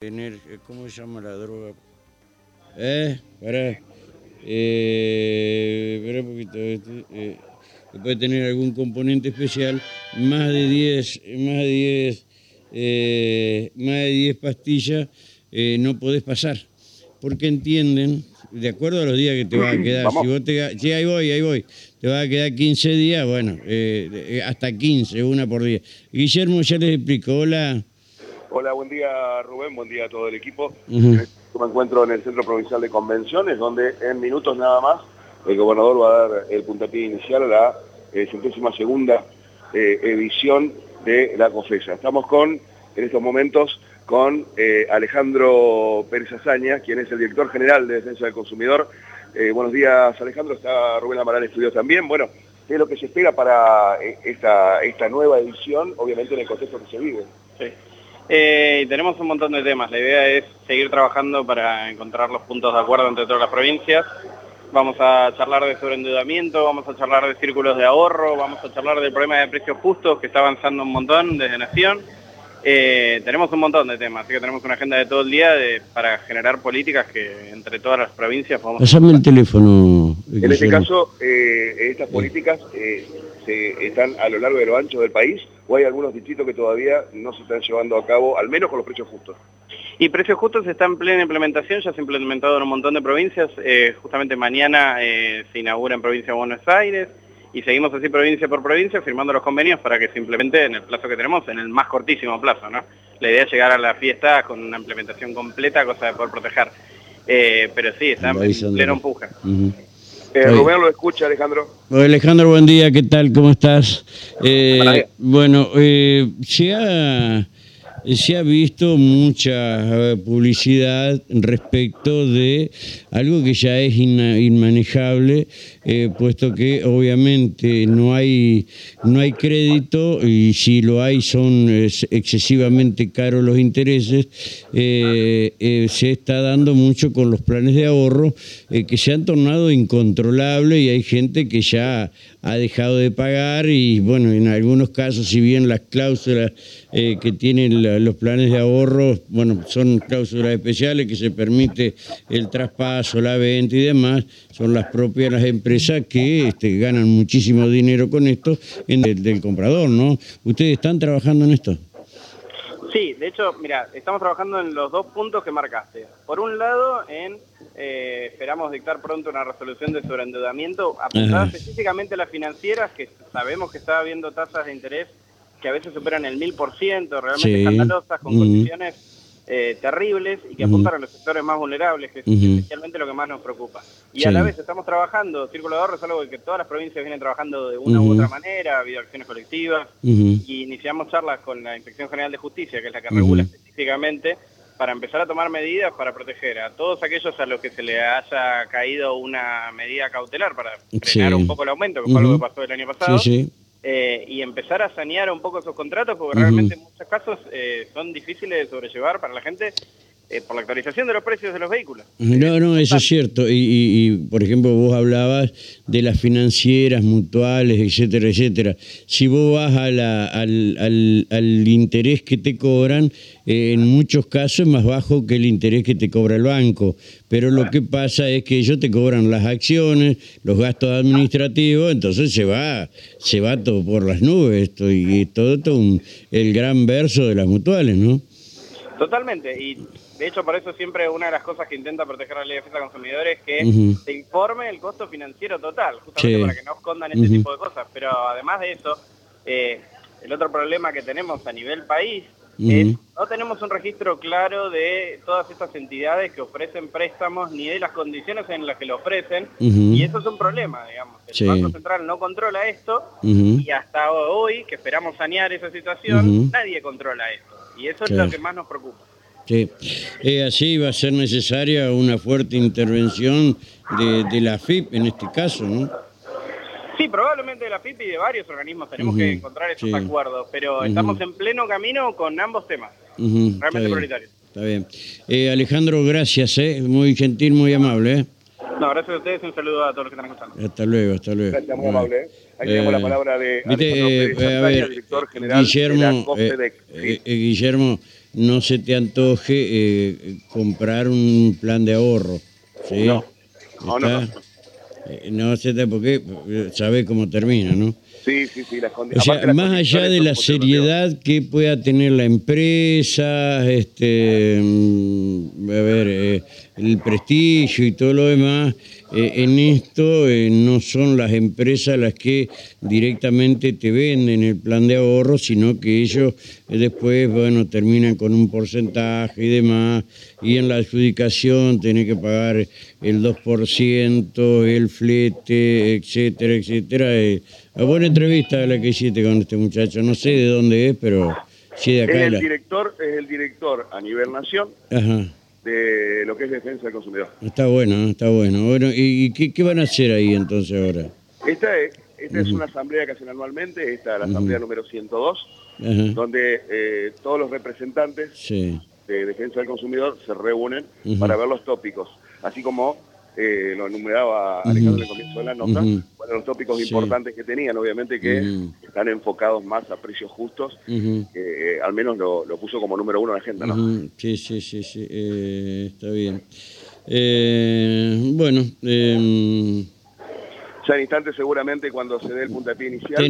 tener, eh, ¿cómo se llama la droga? Eh, pará. Eh, un poquito. este, eh, puede tener algún componente especial, más de 10, más de 10, eh, más de 10 pastillas eh, no podés pasar. Porque entienden, de acuerdo a los días que te va a quedar, si vos te, sí, ahí voy, ahí voy, te va a quedar 15 días, bueno, hasta 15, una por día. Guillermo ya les explicó, hola. Hola, buen día Rubén, buen día a todo el equipo. Yo me encuentro en el Centro Provincial de Convenciones, donde en minutos nada más el gobernador va a dar el puntapié inicial a la eh, centésima segunda eh, edición de la COFESA. Estamos con, en estos momentos, con eh, Alejandro Pérez Azaña, quien es el director general de Defensa del Consumidor. Eh, buenos días, Alejandro. Está Rubén Amaral Estudios también. Bueno, ¿qué es lo que se espera para esta, esta nueva edición, obviamente en el contexto que se vive? Sí. Eh, y tenemos un montón de temas. La idea es seguir trabajando para encontrar los puntos de acuerdo entre todas las provincias. Vamos a charlar de sobreendeudamiento, vamos a charlar de círculos de ahorro, vamos a charlar del problema de precios justos que está avanzando un montón desde Nación. Eh, tenemos un montón de temas, así que tenemos una agenda de todo el día de- para generar políticas que entre todas las provincias podamos... Pásame el teléfono. En este caso, eh, estas políticas eh, se están a lo largo y a lo ancho del país o hay algunos distritos que todavía no se están llevando a cabo, al menos con los precios justos. Y precios justos está en plena implementación, ya se ha implementado en un montón de provincias. eh, justamente mañana eh, se inaugura en provincia de Buenos Aires y seguimos así provincia por provincia firmando los convenios para que se implemente en el plazo que tenemos, en el más cortísimo plazo. ¿no? La idea es llegar a la fiesta con una implementación completa, cosa de poder proteger. Eh, pero sí, está en pleno empuje. Ujú. Eh. Rubén lo escucha, Alejandro. Alejandro, buen día, ¿qué tal? ¿Cómo estás? Eh, bueno, eh, ha, se ha visto mucha publicidad respecto de algo que ya es inmanejable, eh, puesto que obviamente no hay, no hay crédito y si lo hay son es, excesivamente caros los intereses, eh, eh, se está dando mucho con los planes de ahorro que se han tornado incontrolables y hay gente que ya ha dejado de pagar y bueno, en algunos casos, si bien las cláusulas eh, que tienen la- los planes de ahorro, bueno, son cláusulas especiales que se permite el traspaso, la venta y demás, son las propias las empresas que este, ganan muchísimo dinero con esto en el del comprador, ¿no? ¿Ustedes están trabajando en esto? Sí, de hecho, mira, estamos trabajando en los dos puntos que marcaste. Por un lado, en eh, esperamos dictar pronto una resolución de sobreendeudamiento apuntada específicamente a las financieras, que sabemos que está habiendo tasas de interés que a veces superan el mil por ciento, realmente Sí. escandalosas, con condiciones eh, terribles y que Ujú. apuntan a los sectores más vulnerables, que es especialmente lo que más nos preocupa. Y a la vez estamos trabajando, Círculo de Ahorro es algo que todas las provincias vienen trabajando de una u otra manera, ha habido acciones colectivas, y iniciamos charlas con la Inspección General de Justicia, que es la que regula específicamente, para empezar a tomar medidas para proteger a todos aquellos a los que se le haya caído una medida cautelar para frenar Sí. un poco el aumento, que fue algo que pasó el año pasado, Sí, sí. Y empezar a sanear un poco esos contratos, porque realmente en muchos casos eh, son difíciles de sobrellevar para la gente eh, por la actualización de los precios de los vehículos. No, no, eso es cierto. Y, y- y, por ejemplo, vos hablabas de las financieras, mutuales, etcétera, etcétera. Si vos vas a la- al, al- al interés que te cobran, eh, en muchos casos es más bajo que el interés que te cobra el banco. Pero lo que pasa es que ellos te cobran las acciones, los gastos administrativos, entonces se va, se va todo por las nubes esto y, todo, todo un- el gran verso de las mutuales, ¿no? Totalmente, y de hecho por eso siempre una de las cosas que intenta proteger la ley de defensa del consumidor es que se informe el costo financiero total, justamente Sí. para que no escondan este Ujú. tipo de cosas. Pero además de eso, eh, el otro problema que tenemos a nivel país es Ujú. no tenemos un registro claro de todas estas entidades que ofrecen préstamos ni de las condiciones en las que lo ofrecen y eso es un problema, digamos. El Sí. Banco Central no controla esto y hasta hoy, que esperamos sanear esa situación, nadie controla esto. Y eso es lo que más nos preocupa. Sí, Eh, así va a ser necesaria una fuerte intervención de, de la FIP en este caso, ¿no? Sí, probablemente de la FIP y de varios organismos tenemos que encontrar esos sí. acuerdos, pero estamos en pleno camino con ambos temas, está realmente bien, prioritarios. Está bien. Eh, Alejandro, gracias, ¿eh? muy gentil, muy amable. ¿eh? No, gracias a ustedes y un saludo a todos los que están escuchando. Hasta luego, hasta luego. Gracias, muy Bueno. ¿Eh? Ahí tenemos Eh, la palabra de Viste, eh, Pérez a Azaña, ver, director general de la Guillermo, eh, eh, Guillermo, no se te antoje eh, comprar un plan de ahorro. ¿sí? No, no, no. Eh, No se te, porque sabes cómo termina, ¿no? Sí, sí, sí, las O sea, las más allá de la seriedad que pueda tener la empresa, este, mm, a ver, eh, el prestigio y todo lo demás, eh, en esto eh, no son las empresas las que directamente te venden el plan de ahorro, sino que ellos eh, después, bueno, terminan con un porcentaje y demás, y en la adjudicación tenés que pagar el 2%, el flete, etcétera, etcétera. Eh, a buena entrevista la que hiciste con este muchacho, no sé de dónde es, pero sí de acá. el la- director, es el director a nivel nación Ajá. De lo que es defensa del consumidor. Está bueno, ¿no? está bueno. Bueno, ¿y, qué, qué van a hacer ahí entonces ahora? Esta es, esta es una asamblea que hacen anualmente, esta es la asamblea número 102, Ajá. donde eh, todos los representantes Sí. de defensa del consumidor se reúnen para ver los tópicos, así como eh, lo enumeraba Alejandro el comienzo de la nota, Ujú. bueno, los tópicos Sí. importantes que tenían, obviamente que están enfocados más a precios justos, eh, al menos lo, lo puso como número uno en la agenda, ¿no? Sí, sí, sí, sí, eh, está bien. Eh, bueno, eh, Ya en instantes seguramente cuando se dé el puntapié inicial.